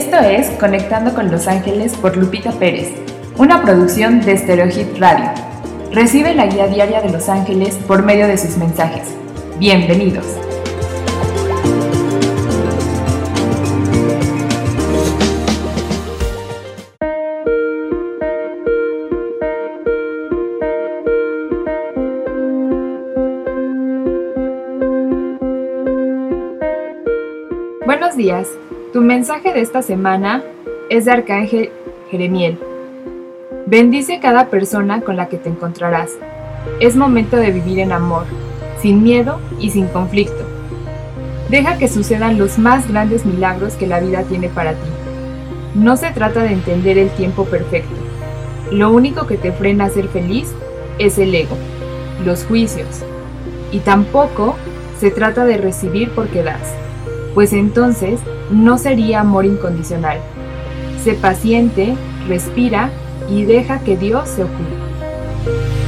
Esto es Conectando con Los Ángeles por Lupita Pérez, una producción de Stereohit Radio. Recibe la guía diaria de Los Ángeles por medio de sus mensajes. Bienvenidos. Buenos días. Tu mensaje de esta semana es de Arcángel Jeremiel. Bendice cada persona con la que te encontrarás. Es momento de vivir en amor, sin miedo y sin conflicto. Deja que sucedan los más grandes milagros que la vida tiene para ti. No se trata de entender el tiempo perfecto. Lo único que te frena a ser feliz es el ego, los juicios. Y tampoco se trata de recibir porque das pues entonces no sería amor incondicional. Sé paciente, respira y deja que Dios se ocupe.